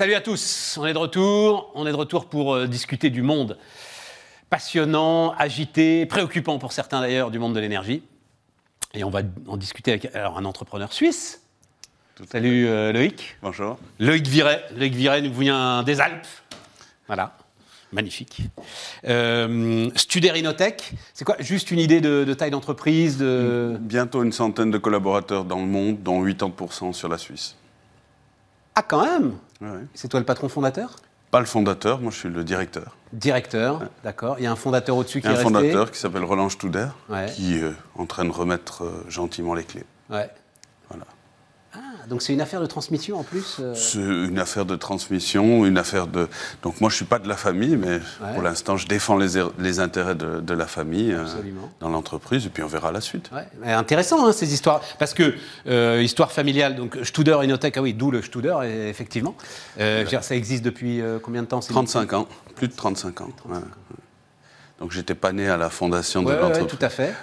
Salut à tous, on est de retour. On est de retour pour euh, discuter du monde passionnant, agité, préoccupant pour certains d'ailleurs du monde de l'énergie. Et on va en discuter avec alors, un entrepreneur suisse. Salut euh, Loïc. Bonjour. Loïc Viret. Loïc Viret nous vient des Alpes. Voilà. Magnifique. Euh, Studer c'est quoi? Juste une idée de, de taille d'entreprise de... Bientôt une centaine de collaborateurs dans le monde, dont 80% sur la Suisse. Ah, quand même Ouais. C'est toi le patron fondateur Pas le fondateur, moi je suis le directeur. Directeur, d'accord. Il y a un fondateur au-dessus Il qui y a est un resté fondateur qui s'appelle Roland Studer, Ouais. qui est en train de remettre euh, gentiment les clés. Ouais. Voilà. Ah, donc c'est une affaire de transmission en plus euh, C'est une affaire de transmission, une affaire de... Donc moi je suis pas de la famille, mais Ouais. pour l'instant je défends les, er- les intérêts de, de la famille euh, dans l'entreprise, et puis on verra la suite. Ouais, mais intéressant hein, ces histoires, parce que euh, histoire familiale, donc Studer Innotech, ah oui, d'où le Studer, et- effectivement. Dire, ça existe depuis combien de temps c'est 35 ans, plus de 35 ans. Donc j'étais pas né à la fondation Ouais, de ouais, ouais, l'entreprise. tout à fait.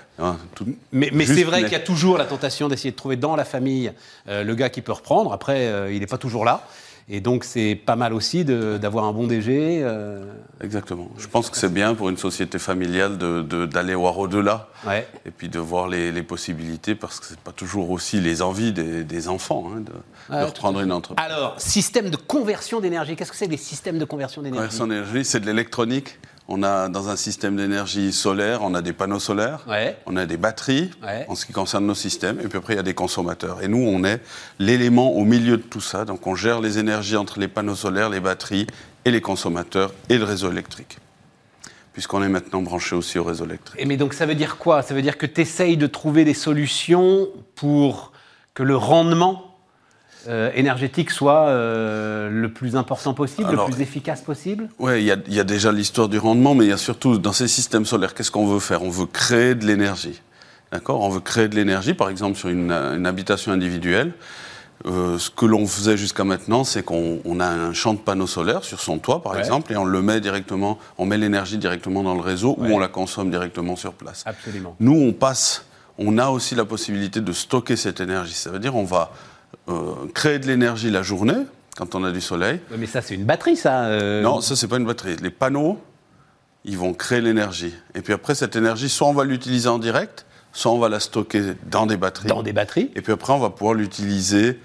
Tout- Mais, c'est vrai qu'il y a toujours la tentation d'essayer de trouver dans la famille euh, le gars qui peut reprendre. Après, euh, il n'est pas toujours là. Et donc, c'est pas mal aussi d'avoir un bon DG. euh, Exactement. Je pense que c'est bien pour une société familiale d'aller voir au-delà et puis de voir les, les possibilités parce que c'est pas toujours aussi les envies des, des enfants hein, de, de reprendre une entreprise. Alors, système de conversion d'énergie. Qu'est-ce que c'est des systèmes de conversion d'énergie? Conversion d'énergie, c'est de l'électronique. On a dans un système d'énergie solaire, on a des panneaux solaires, Ouais. on a des batteries Ouais. en ce qui concerne nos systèmes, et puis après il y a des consommateurs. Et nous, on est l'élément au milieu de tout ça. Donc on gère les énergies entre les panneaux solaires, les batteries et les consommateurs et le réseau électrique, puisqu'on est maintenant branché aussi au réseau électrique. Et mais donc ça veut dire quoi? Ça veut dire que tu essayes de trouver des solutions pour que le rendement euh, énergétique soit euh, le plus important possible, Alors- le plus efficace possible Oui, il y, a- il y a déjà l'histoire du rendement, mais il y a surtout dans ces systèmes solaires, qu'est-ce qu'on veut faire? On veut créer de l'énergie. D'accord? On veut créer de l'énergie, par exemple, sur une, une habitation individuelle. Euh, ce que l'on faisait jusqu'à maintenant, c'est qu'on on a un champ de panneaux solaires sur son toit, par Ouais. exemple, et on le met directement, on met l'énergie directement dans le réseau Ouais. ou on la consomme directement sur place. Absolument. Nous, on passe, on a aussi la possibilité de stocker cette énergie. Ça veut dire on va euh, créer de l'énergie la journée, quand on a du soleil, mais ça, c'est une batterie, ça euh, non, ça, c'est pas une batterie. Les panneaux, ils vont créer l'énergie. Et puis après, cette énergie, soit on va l'utiliser en direct, soit on va la stocker dans des batteries. Dans des batteries Et puis après, on va pouvoir l'utiliser,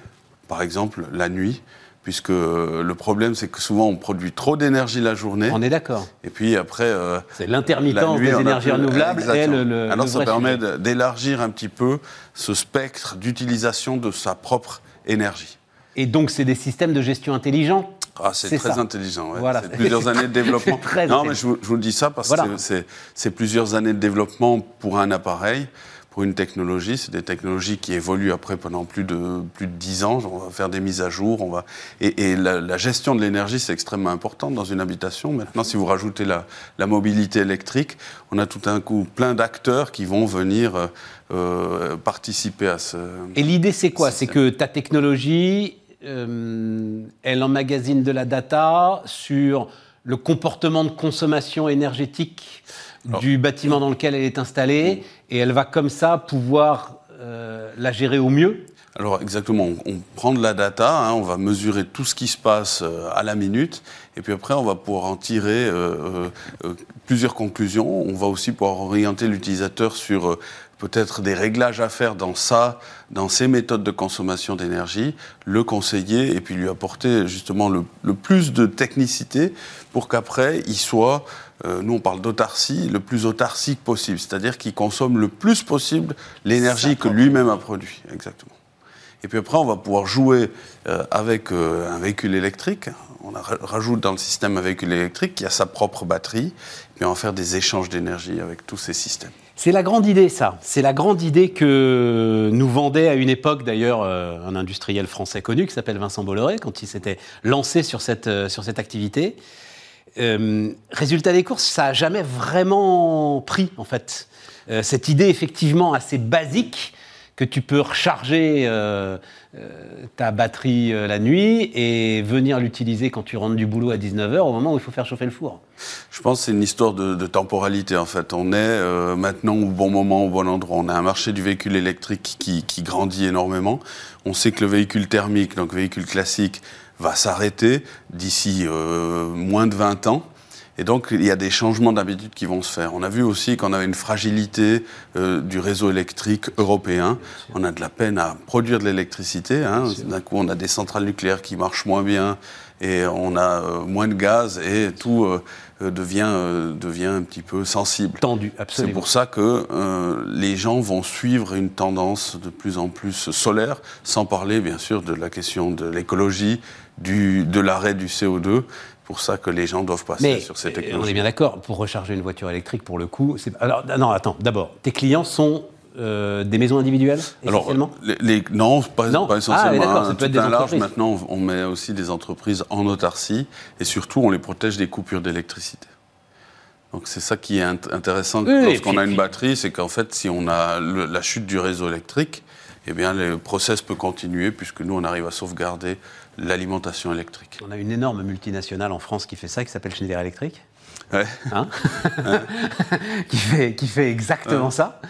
par exemple, la nuit, puisque euh, le problème, c'est que souvent, on produit trop d'énergie la journée. On est d'accord. Et puis après, euh, C'est l'intermittence des énergies plus- renouvelables et le, le- Alors le ça permet d'élargir un petit peu ce spectre d'utilisation de sa propre énergie. Et donc, c'est des systèmes de gestion intelligents Ah, c'est très ça. intelligent. ouais. Voilà. C'est plusieurs années de développement. Très non, mais je vous, je vous dis ça parce Voilà. que c'est plusieurs années de développement pour un appareil, pour une technologie. C'est des technologies qui évoluent après pendant plus de plus de dix ans. On va faire des mises à jour. On va et, et la, la gestion de l'énergie c'est extrêmement important dans une habitation. Maintenant, si vous rajoutez la, la mobilité électrique, on a tout un coup plein d'acteurs qui vont venir euh, euh, participer à ce. Et l'idée, c'est quoi? C'est C'est- que ta technologie, euh, elle emmagasine de la data sur le comportement de consommation énergétique du bâtiment dans lequel elle est installée, et elle va comme ça pouvoir euh, la gérer au mieux. Alors exactement, on, prend de la data, hein, on va mesurer tout ce qui se passe euh, à la minute, et puis après on va pouvoir en tirer euh, plusieurs conclusions. On va aussi pouvoir orienter l'utilisateur sur peut-être des réglages à faire dans ça, dans ses méthodes de consommation d'énergie, le conseiller et puis lui apporter justement le, le plus de technicité pour qu'après il soit, euh, nous on parle d'autarcie, le plus autarcique possible, c'est-à-dire qu'il consomme le plus possible l'énergie que lui-même a produit. Exactement. Et puis après, on va pouvoir jouer euh, avec euh, un véhicule électrique. On rajoute dans le système un véhicule électrique qui a sa propre batterie. Puis on va faire des échanges d'énergie avec tous ces systèmes. C'est la grande idée, ça. C'est la grande idée que nous vendait à une époque, d'ailleurs, euh, un industriel français connu qui s'appelle Vincent Bolloré, quand il s'était lancé sur cette, euh, activité. Euh, résultat des courses, ça n'a jamais vraiment pris, en fait. Cette idée, effectivement, assez basique, que tu peux recharger euh, euh, ta batterie euh, la nuit et venir l'utiliser quand tu rentres du boulot à 19h, au moment où il faut faire chauffer le four. Je pense que c'est une histoire de, temporalité en fait. On est maintenant au bon moment, au bon endroit. On a un marché du véhicule électrique qui, qui grandit énormément. On sait que le véhicule thermique, donc véhicule classique, va s'arrêter d'ici moins de 20 ans. Et donc, il y a des changements d'habitude qui vont se faire. On a vu aussi qu'on avait une fragilité du réseau électrique européen. On a de la peine à produire de l'électricité. Hein. D'un coup, on a des centrales nucléaires qui marchent moins bien et on a moins de gaz et tout devient, devient un petit peu sensible. Tendu, absolument. C'est pour ça que les gens vont suivre une tendance de plus en plus solaire, sans parler bien sûr de la question de l'écologie, de l'arrêt du CO2 pour ça que les gens doivent passer sur ces technologies. On est bien d'accord, pour recharger une voiture électrique, pour le coup, alors non, attends, d'abord, tes clients sont euh, des maisons individuelles Alors, les, non, pas, non. pas essentiellement. Ah, ça peut être des large, maintenant, on met aussi des entreprises en autarcie et surtout, on les protège des coupures d'électricité. Donc c'est ça qui est intéressant lorsqu'on a une batterie, c'est qu'en fait, si on a la chute du réseau électrique, eh bien, le process peut continuer puisque nous, on arrive à sauvegarder l'alimentation électrique. On a une énorme multinationale en France qui fait ça, qui s'appelle Schneider Electric. Ouais. Hein qui, fait, qui fait exactement ça.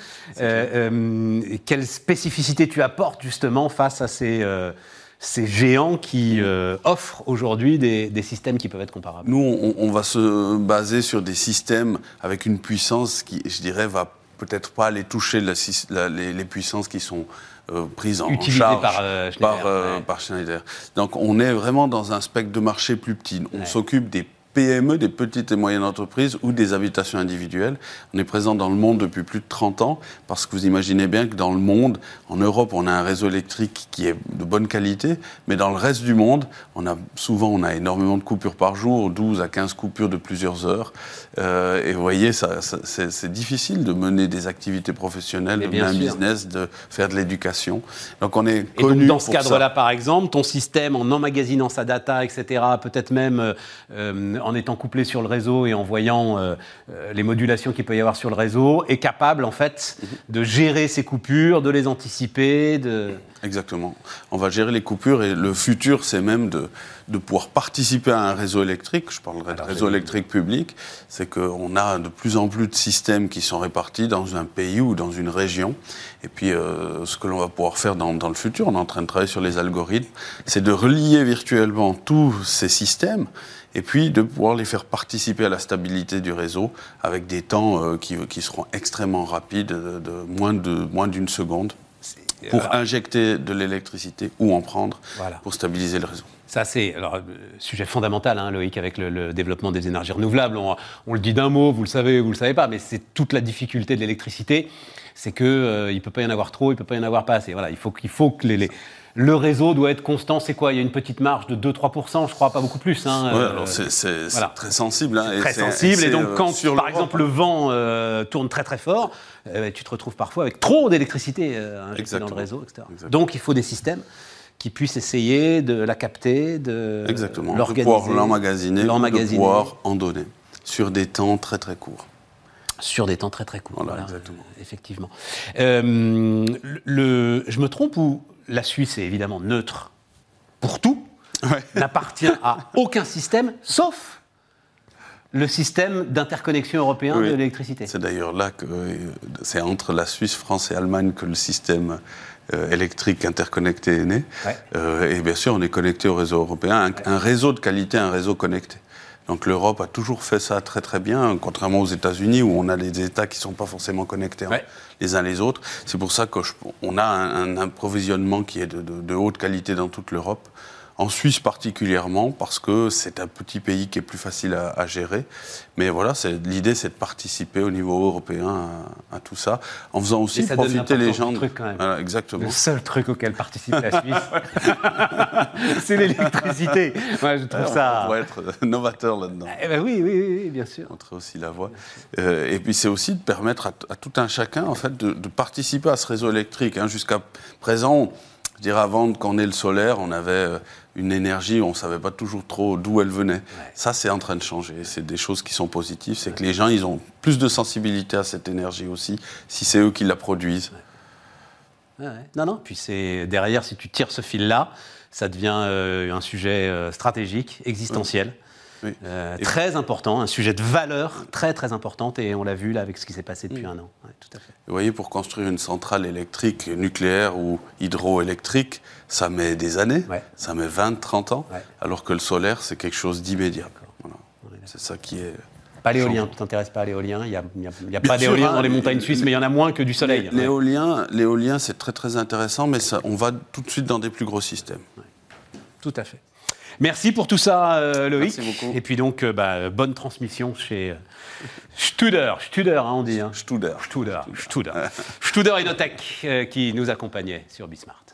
Euh, euh, quelle spécificité tu apportes justement face à ces, euh, ces géants qui offrent aujourd'hui des, des, systèmes qui peuvent être comparables? Nous, on, on, va se baser sur des systèmes avec une puissance qui, je dirais, va peut-être pas aller toucher la, les, les, puissances qui sont euh, prise en charge par, euh, Schneider, euh, par, Schneider. Donc on est vraiment dans un spectre de marché plus petit. On s'occupe des PME, des petites et moyennes entreprises ou des habitations individuelles. On est présent dans le monde depuis plus de 30 ans parce que vous imaginez bien que dans le monde, en Europe, on a un réseau électrique qui est de bonne qualité, mais dans le reste du monde, on a souvent on a énormément de coupures par jour, 12 à 15 coupures de plusieurs heures. Euh, et vous voyez, ça, c'est difficile de mener des activités professionnelles, de mener un business, de faire de l'éducation. Donc on est connu et donc, dans ce cadre-là, par exemple, ton système en emmagasinant sa data, etc., peut-être même euh, euh en étant couplé sur le réseau et en voyant euh, euh, les modulations qu'il peut y avoir sur le réseau, est capable en fait de gérer ces coupures, de les anticiper. De... Exactement. On va gérer les coupures et le futur, c'est même de, de, pouvoir participer à un réseau électrique. Je parlerai de réseau électrique public. C'est qu'on a de plus en plus de systèmes qui sont répartis dans un pays ou dans une région. Et puis, euh, ce que l'on va pouvoir faire dans, dans, le futur, on est en train de travailler sur les algorithmes, c'est de relier virtuellement tous ces systèmes et puis de pouvoir les faire participer à la stabilité du réseau avec des temps euh, qui, qui, seront extrêmement rapides, de, moins d'une moins seconde, pour injecter de l'électricité ou en prendre pour stabiliser le réseau. Ça, c'est alors sujet fondamental, hein, Loïc, avec le, développement des énergies renouvelables. On, on le dit d'un mot, vous le savez, vous le savez pas, mais c'est toute la difficulté de l'électricité, c'est que euh, il peut pas y en avoir trop, il peut pas y en avoir pas assez. Voilà, il faut qu'il faut que les, les le réseau doit être constant. C'est quoi? Il y a une petite marge de 2-3%, je crois, pas beaucoup plus. Hein, ouais, alors euh, c'est très sensible. Hein, très sensible. Et, donc, euh, quand, par exemple, le vent euh, tourne très très fort, tu te retrouves parfois avec trop d'électricité dans le réseau, etc. Donc, il faut des systèmes qui puissent essayer de la capter, de l'organiser, de pouvoir l'emmagasiner, de pouvoir en donner sur des temps très très courts sur des temps très très courts. Voilà, exactement. effectivement. le, je me trompe ou la Suisse est évidemment neutre pour tout, n'appartient à aucun système, sauf le système d'interconnexion européen de l'électricité. C'est d'ailleurs là que c'est entre la Suisse, France et Allemagne que le système euh, électrique interconnecté est né. Euh, et bien sûr, on est connecté au réseau européen, un, réseau de qualité, un réseau connecté. Donc l'Europe a toujours fait ça très très bien, contrairement aux États-Unis où on a des États qui ne sont pas forcément connectés les uns les autres. C'est pour ça qu'on a un, approvisionnement qui est de haute qualité dans toute l'Europe en Suisse particulièrement, parce que c'est un petit pays qui est plus facile à, gérer. Mais voilà, l'idée, c'est de participer au niveau européen à, tout ça, en faisant aussi profiter les gens. Truc quand même. exactement. Le seul truc auquel participe la Suisse, c'est l'électricité. Moi, je trouve ça. On pourrait être novateur là-dedans. Eh ben oui, oui, oui, bien sûr. Montrer aussi la voie. Euh, et puis, c'est aussi de permettre à, tout un chacun, en fait, de, participer à ce réseau électrique. Hein. Jusqu'à présent, je dirais avant qu'on ait le solaire, on avait euh, une énergie, on ne savait pas toujours trop d'où elle venait. Ça, c'est en train de changer. C'est des choses qui sont positives. C'est que les gens, ils ont plus de sensibilité à cette énergie aussi, si c'est eux qui la produisent. Non, non. Puis c'est derrière, si tu tires ce fil-là, ça devient euh, un sujet euh, stratégique, existentiel. Oui. Euh, très important, un sujet de valeur très très importante et on l'a vu là avec ce qui s'est passé Mm. depuis un an. Ouais, tout à fait. Vous voyez, pour construire une centrale électrique nucléaire ou hydroélectrique, ça met des années, Ouais. ça met 20, 30 ans, Ouais. alors que le solaire, c'est quelque chose d'immédiat. Voilà. C'est ça qui est... Pas l'éolien, tu t'intéresses pas à l'éolien, il n'y a, y a- y pas d'éolien hein, dans les montagnes suisses, mais il y en a moins que du soleil. L'éolien, l'éolien, c'est très très intéressant, mais ça, on va tout de suite dans des plus gros systèmes. Tout à fait. Merci pour tout ça, euh, Loïc. Merci beaucoup. Et puis donc, euh, bah, bonne transmission chez euh, Studer, Studer, hein, on dit. Hein. Studer. Studer, Studer. Studer Innotech euh, qui nous accompagnait sur Bismart.